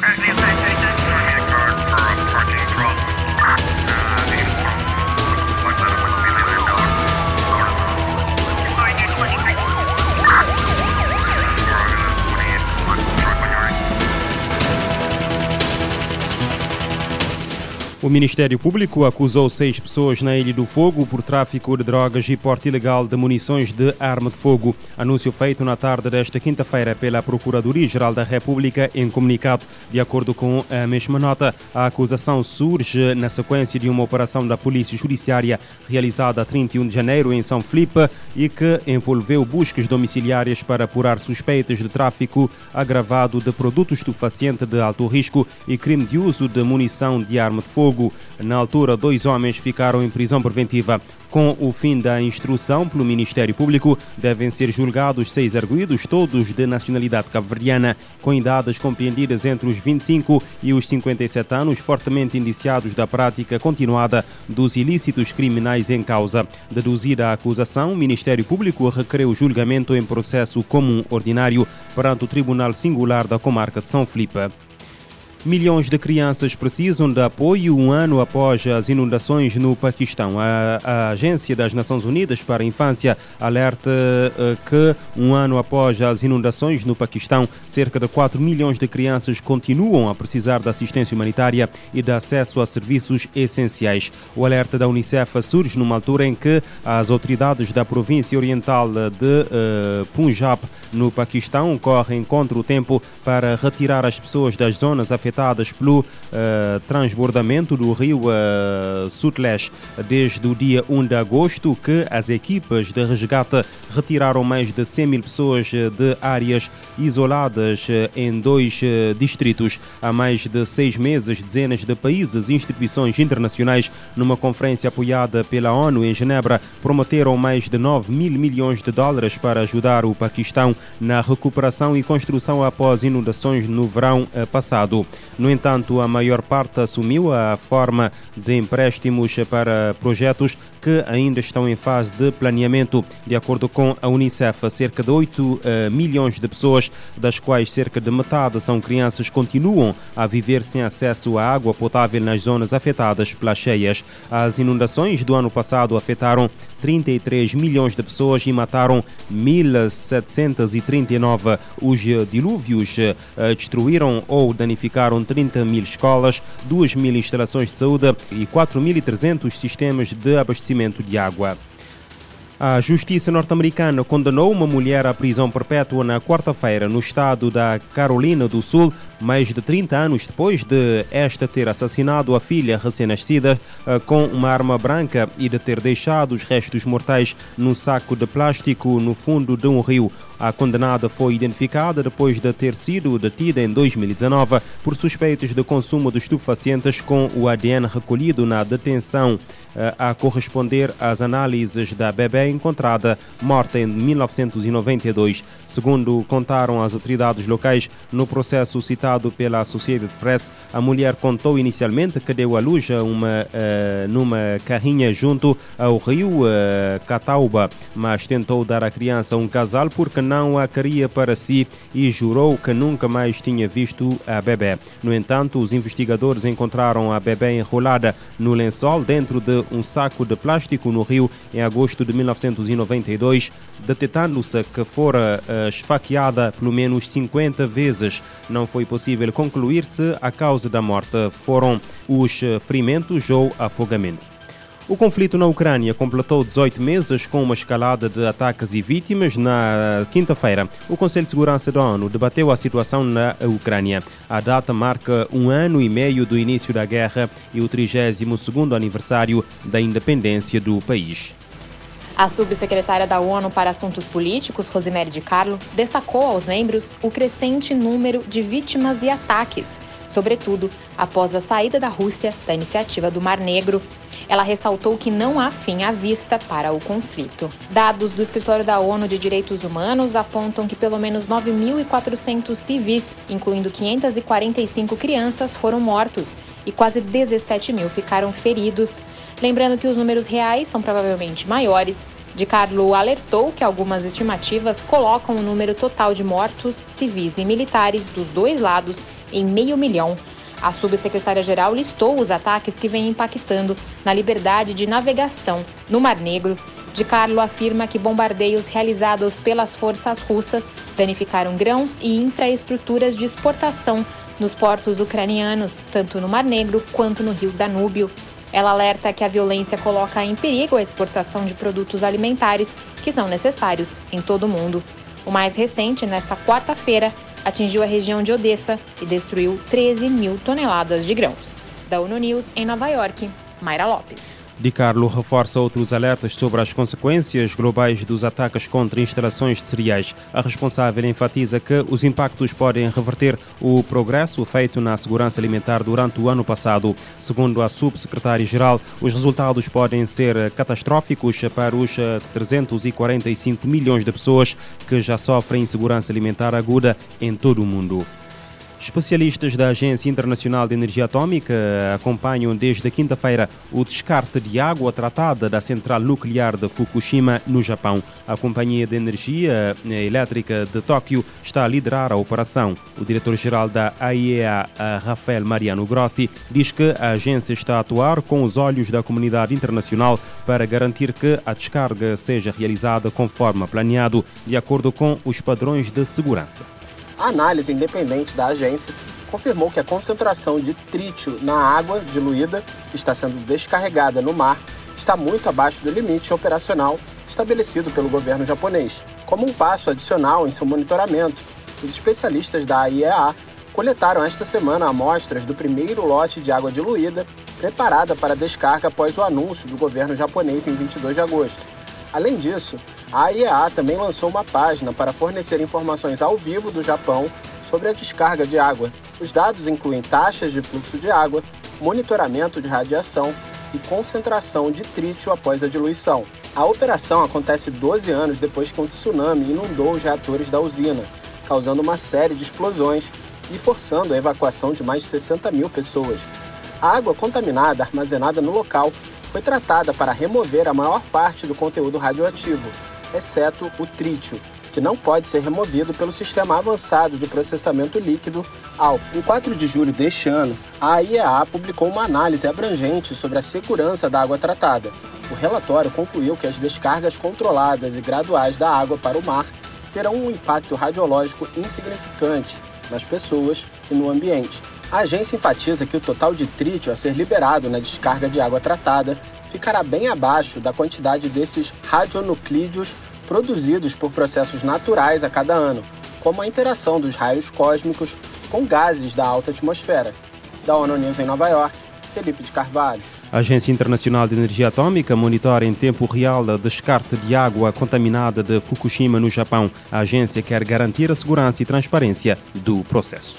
Perdido. O Ministério Público acusou seis pessoas na Ilha do Fogo por tráfico de drogas e porte ilegal de munições de arma de fogo. Anúncio feito na tarde desta quinta-feira pela Procuradoria-Geral da República em comunicado. De acordo com a mesma nota, a acusação surge na sequência de uma operação da Polícia Judiciária realizada a 31 de janeiro em São Felipe e que envolveu buscas domiciliárias para apurar suspeitas de tráfico agravado de produtos estupefacientes de alto risco e crime de uso de munição de arma de fogo. Na altura, dois homens ficaram em prisão preventiva. Com o fim da instrução pelo Ministério Público, devem ser julgados seis arguídos, todos de nacionalidade cabo-verdiana, com idades compreendidas entre os 25 e os 57 anos, fortemente indiciados da prática continuada dos ilícitos criminais em causa. Deduzida a acusação, o Ministério Público requereu julgamento em processo comum ordinário perante o Tribunal Singular da Comarca de São Felipe. Milhões de crianças precisam de apoio um ano após as inundações no Paquistão. A, a Agência das Nações Unidas para a Infância alerta uh, que um ano após as inundações no Paquistão, cerca de 4 milhões de crianças continuam a precisar de assistência humanitária e de acesso a serviços essenciais. O alerta da Unicef surge numa altura em que as autoridades da província oriental de uh, Punjab, no Paquistão, correm contra o tempo para retirar as pessoas das zonas afetadas afetadas pelo uh, transbordamento do rio uh, desde o dia 1 de agosto, que as equipas de resgate retiraram mais de 100 mil pessoas de áreas isoladas em dois distritos. Há mais de seis meses, dezenas de países e instituições internacionais, numa conferência apoiada pela ONU em Genebra, prometeram mais de 9 mil milhões de dólares para ajudar o Paquistão na recuperação e construção após inundações no verão passado. No entanto, a maior parte assumiu a forma de empréstimos para projetos que ainda estão em fase de planeamento. De acordo com a Unicef, cerca de 8 uh, eh, milhões de pessoas, das quais cerca de metade são crianças, continuam a viver sem acesso à água potável nas zonas afetadas pelas cheias. As inundações do ano passado afetaram 33 milhões de pessoas e mataram 1.739. Os dilúvios uh, destruíram ou danificaram 30 mil escolas, 2 mil instalações de saúde e 4.300 sistemas de abastecimento abastecimento de água. A justiça norte-americana condenou uma mulher à prisão perpétua na quarta-feira no estado da Carolina do Sul mais de 30 anos depois de esta ter assassinado a filha recém-nascida eh, com uma arma branca e de ter deixado os restos mortais num saco de plástico no fundo de um rio. A condenada foi identificada depois de ter sido detida em 2019 por suspeitos de consumo de estupefacientes com o ADN recolhido na detenção eh, a corresponder às análises da bebê encontrada morta em 1992. Segundo contaram as autoridades locais no processo citado pela Associated Press, a mulher contou inicialmente que deu à luz uma, uh, numa carrinha junto ao rio uh, Catauba, mas tentou dar à criança um casal porque não a queria para si e jurou que nunca mais tinha visto a bebê. No entanto, os investigadores encontraram a bebê enrolada no lençol dentro de um saco de plástico no rio em agosto de 1992, detectando-se que fora uh, esfaqueada pelo menos 50 vezes. Não foi possível possível concluir se a causa da morte foram os ferimentos ou afogamento. O conflito na Ucrânia completou 18 meses com uma escalada de ataques e vítimas. Na quinta-feira, o Conselho de Segurança da ONU debateu a situação na Ucrânia. A data marca um ano e meio do início da guerra e o 32º aniversário da independência do país. A subsecretária da ONU para Assuntos Políticos, Rosemary de Carlo, destacou aos membros o crescente número de vítimas e ataques, sobretudo após a saída da Rússia da iniciativa do Mar Negro. Ela ressaltou que não há fim à vista para o conflito. Dados do Escritório da ONU de Direitos Humanos apontam que pelo menos 9.400 civis, incluindo 545 crianças, foram mortos e quase 17 mil ficaram feridos. Lembrando que os números reais são provavelmente maiores, de Carlo alertou que algumas estimativas colocam o número total de mortos civis e militares dos dois lados em meio milhão. A subsecretária-geral listou os ataques que vêm impactando na liberdade de navegação no Mar Negro. De Carlo afirma que bombardeios realizados pelas forças russas danificaram grãos e infraestruturas de exportação nos portos ucranianos, tanto no Mar Negro quanto no Rio Danúbio. Ela alerta que a violência coloca em perigo a exportação de produtos alimentares que são necessários em todo o mundo. O mais recente, nesta quarta-feira, atingiu a região de Odessa e destruiu 13 mil toneladas de grãos. Da ONU News, em Nova York, Mayra Lopes. Di Carlo reforça outros alertas sobre as consequências globais dos ataques contra instalações de cereais. A responsável enfatiza que os impactos podem reverter o progresso feito na segurança alimentar durante o ano passado. Segundo a subsecretária-geral, os resultados podem ser catastróficos para os 345 milhões de pessoas que já sofrem insegurança alimentar aguda em todo o mundo. Especialistas da Agência Internacional de Energia Atômica acompanham desde quinta-feira o descarte de água tratada da central nuclear de Fukushima, no Japão. A Companhia de Energia Elétrica de Tóquio está a liderar a operação. O diretor-geral da AIEA, Rafael Mariano Grossi, diz que a agência está a atuar com os olhos da comunidade internacional para garantir que a descarga seja realizada conforme planeado, de acordo com os padrões de segurança. A análise independente da agência confirmou que a concentração de trítio na água diluída que está sendo descarregada no mar está muito abaixo do limite operacional estabelecido pelo governo japonês. Como um passo adicional em seu monitoramento, os especialistas da IEA coletaram esta semana amostras do primeiro lote de água diluída preparada para descarga após o anúncio do governo japonês em 22 de agosto. Além disso, a IEA também lançou uma página para fornecer informações ao vivo do Japão sobre a descarga de água. Os dados incluem taxas de fluxo de água, monitoramento de radiação e concentração de trítio após a diluição. A operação acontece 12 anos depois que um tsunami inundou os reatores da usina, causando uma série de explosões e forçando a evacuação de mais de 60 mil pessoas. A água contaminada armazenada no local foi tratada para remover a maior parte do conteúdo radioativo, exceto o trítio, que não pode ser removido pelo sistema avançado de processamento líquido ALP. Em 4 de julho deste ano, a IEA publicou uma análise abrangente sobre a segurança da água tratada. O relatório concluiu que as descargas controladas e graduais da água para o mar terão um impacto radiológico insignificante nas pessoas e no ambiente, a agência enfatiza que o total de trítio a ser liberado na descarga de água tratada ficará bem abaixo da quantidade desses radionuclídeos produzidos por processos naturais a cada ano, como a interação dos raios cósmicos com gases da alta atmosfera. Da ONU News em Nova York, Felipe de Carvalho. A Agência Internacional de Energia Atômica monitora em tempo real a descarte de água contaminada de Fukushima, no Japão. A agência quer garantir a segurança e transparência do processo.